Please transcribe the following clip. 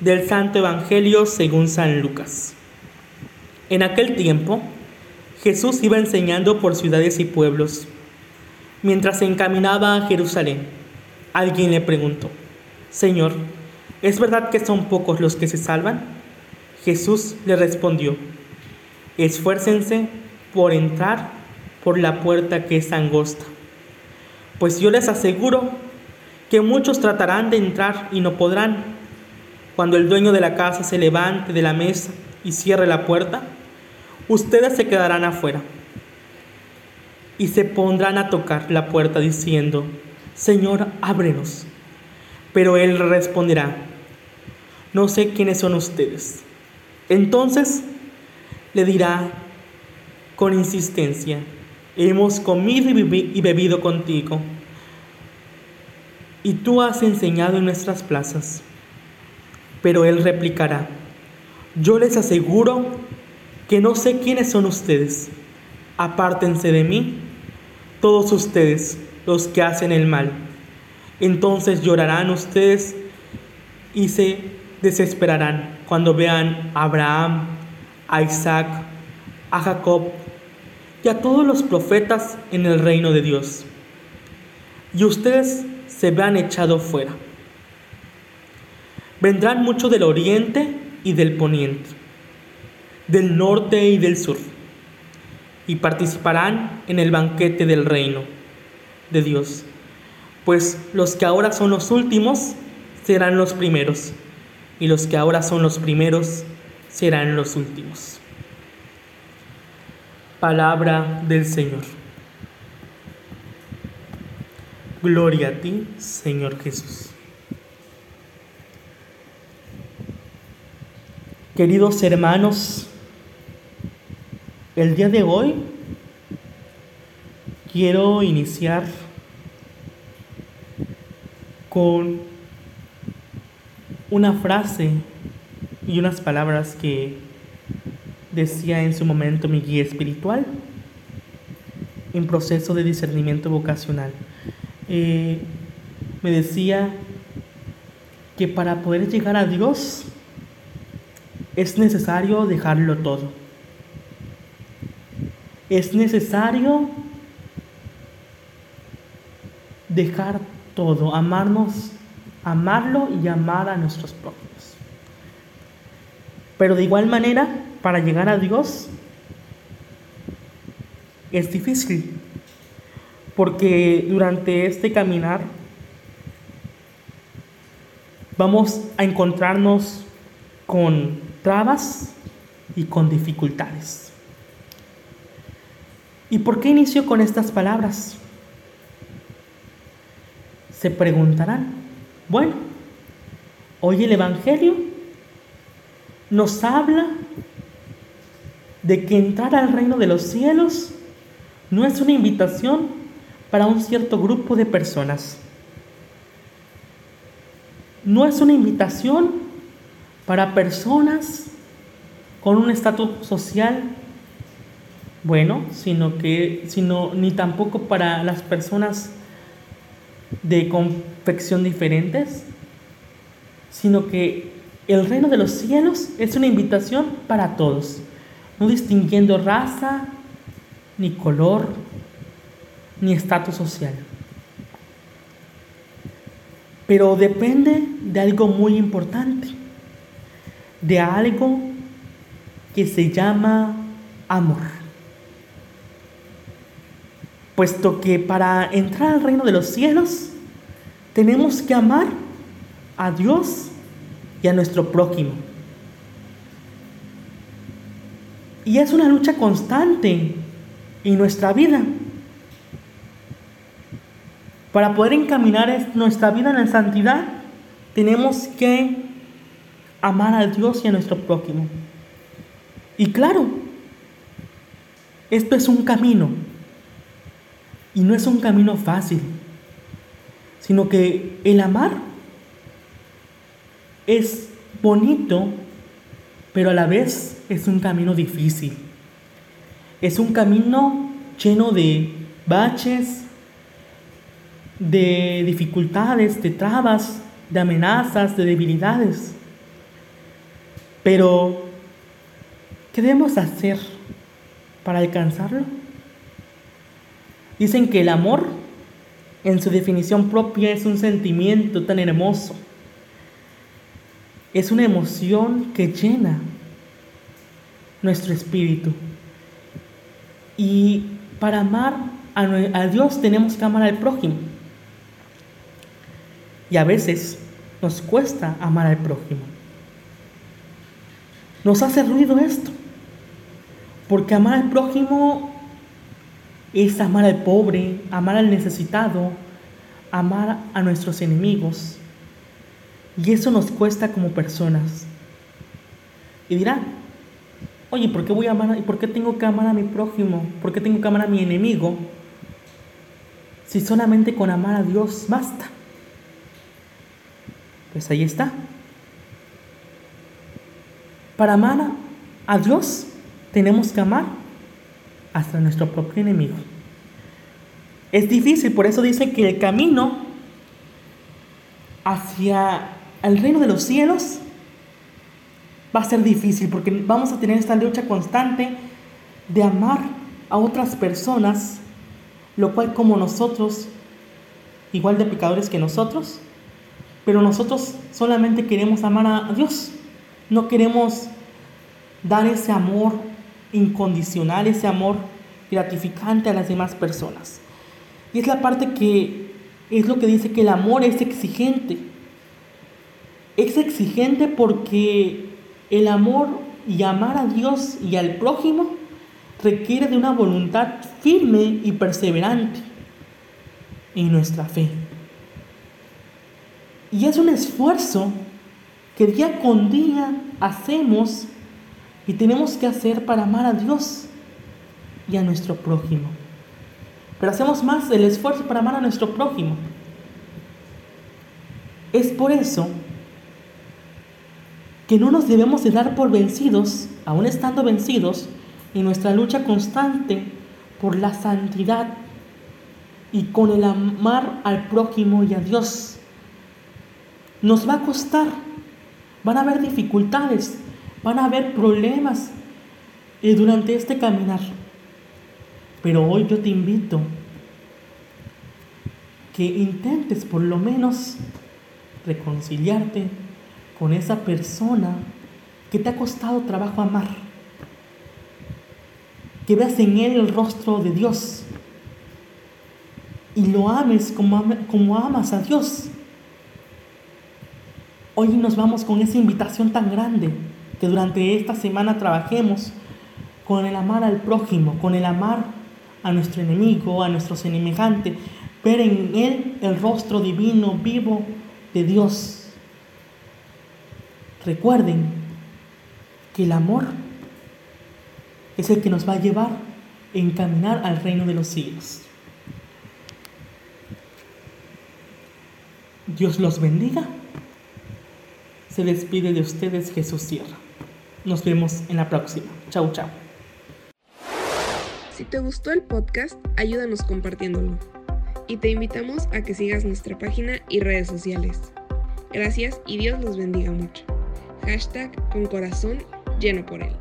del Santo Evangelio según San Lucas. En aquel tiempo, Jesús iba enseñando por ciudades y pueblos. Mientras se encaminaba a Jerusalén, alguien le preguntó, Señor, ¿es verdad que son pocos los que se salvan? Jesús le respondió, esfuércense por entrar por la puerta que es angosta, pues yo les aseguro que muchos tratarán de entrar y no podrán. Cuando el dueño de la casa se levante de la mesa y cierre la puerta, ustedes se quedarán afuera y se pondrán a tocar la puerta diciendo, Señor, ábrenos. Pero él responderá, no sé quiénes son ustedes. Entonces le dirá con insistencia, hemos comido y bebido contigo, y tú has enseñado en nuestras plazas. Pero él replicará, yo les aseguro que no sé quiénes son ustedes. Apártense de mí, todos ustedes, los que hacen el mal. Entonces llorarán ustedes y se desesperarán cuando vean a Abraham, a Isaac, a Jacob y a todos los profetas en el reino de Dios. Y ustedes se vean echados fuera. Vendrán muchos del oriente y del poniente, del norte y del sur, y participarán en el banquete del reino de Dios, pues los que ahora son los últimos serán los primeros, y los que ahora son los primeros serán los últimos. Palabra del Señor. Gloria a ti, Señor Jesús. Queridos hermanos, el día de hoy quiero iniciar con una frase y unas palabras que decía en su momento mi guía espiritual en proceso de discernimiento vocacional. Eh, me decía que para poder llegar a Dios es necesario dejarlo todo. Es necesario dejar todo, amarnos, amarlo y amar a nuestros propios. Pero de igual manera, para llegar a Dios es difícil, porque durante este caminar vamos a encontrarnos con trabas y con dificultades. ¿Y por qué inicio con estas palabras? Se preguntarán, bueno, hoy el Evangelio nos habla de que entrar al reino de los cielos no es una invitación para un cierto grupo de personas. No es una invitación para personas con un estatus social bueno, sino que sino ni tampoco para las personas de confección diferentes, sino que el reino de los cielos es una invitación para todos, no distinguiendo raza, ni color, ni estatus social. Pero depende de algo muy importante de algo que se llama amor. Puesto que para entrar al reino de los cielos tenemos que amar a Dios y a nuestro prójimo. Y es una lucha constante en nuestra vida. Para poder encaminar nuestra vida en la santidad, tenemos que amar a Dios y a nuestro prójimo. Y claro, esto es un camino. Y no es un camino fácil, sino que el amar es bonito, pero a la vez es un camino difícil. Es un camino lleno de baches, de dificultades, de trabas, de amenazas, de debilidades. Pero, ¿qué debemos hacer para alcanzarlo? Dicen que el amor, en su definición propia, es un sentimiento tan hermoso. Es una emoción que llena nuestro espíritu. Y para amar a, Dios tenemos que amar al prójimo. Y a veces nos cuesta amar al prójimo. Nos hace ruido esto. Porque amar al prójimo es amar al pobre, amar al necesitado, amar a nuestros enemigos. Y eso nos cuesta como personas. Y dirán, oye, ¿por qué voy a amar, y por qué tengo que amar a mi prójimo? ¿Por qué tengo que amar a mi enemigo? Si solamente con amar a Dios basta. Pues ahí está. Para amar a Dios tenemos que amar hasta nuestro propio enemigo. Es difícil, por eso dice que el camino hacia el reino de los cielos va a ser difícil porque vamos a tener esta lucha constante de amar a otras personas, lo cual como nosotros, igual de pecadores que nosotros, pero nosotros solamente queremos amar a Dios. No queremos dar ese amor incondicional, ese amor gratificante a las demás personas. Y es la parte que es lo que dice que el amor es exigente. Es exigente porque el amor y amar a Dios y al prójimo requiere de una voluntad firme y perseverante en nuestra fe. Y es un esfuerzo que día con día hacemos y tenemos que hacer para amar a Dios y a nuestro prójimo. Pero hacemos más el esfuerzo para amar a nuestro prójimo. Es por eso que no nos debemos de dar por vencidos, aún estando vencidos, en nuestra lucha constante por la santidad y con el amar al prójimo y a Dios. Nos va a costar, van a haber dificultades, van a haber problemas eh, durante este caminar. Pero hoy yo te invito que intentes por lo menos reconciliarte con esa persona que te ha costado trabajo amar. Que veas en él el rostro de Dios y lo ames como, como amas a Dios. Hoy nos vamos con esa invitación tan grande que durante esta semana trabajemos con el amar al prójimo, con el amar a nuestro enemigo, a nuestro semejante, ver en él el rostro divino, vivo de Dios. Recuerden que el amor es el que nos va a llevar a encaminar al reino de los cielos. Dios los bendiga. Se despide de ustedes Jesús Sierra. Nos vemos en la próxima. Chau, chau. Si te gustó el podcast, ayúdanos compartiéndolo. Y te invitamos a que sigas nuestra página y redes sociales. Gracias y Dios los bendiga mucho. Hashtag con lleno por él.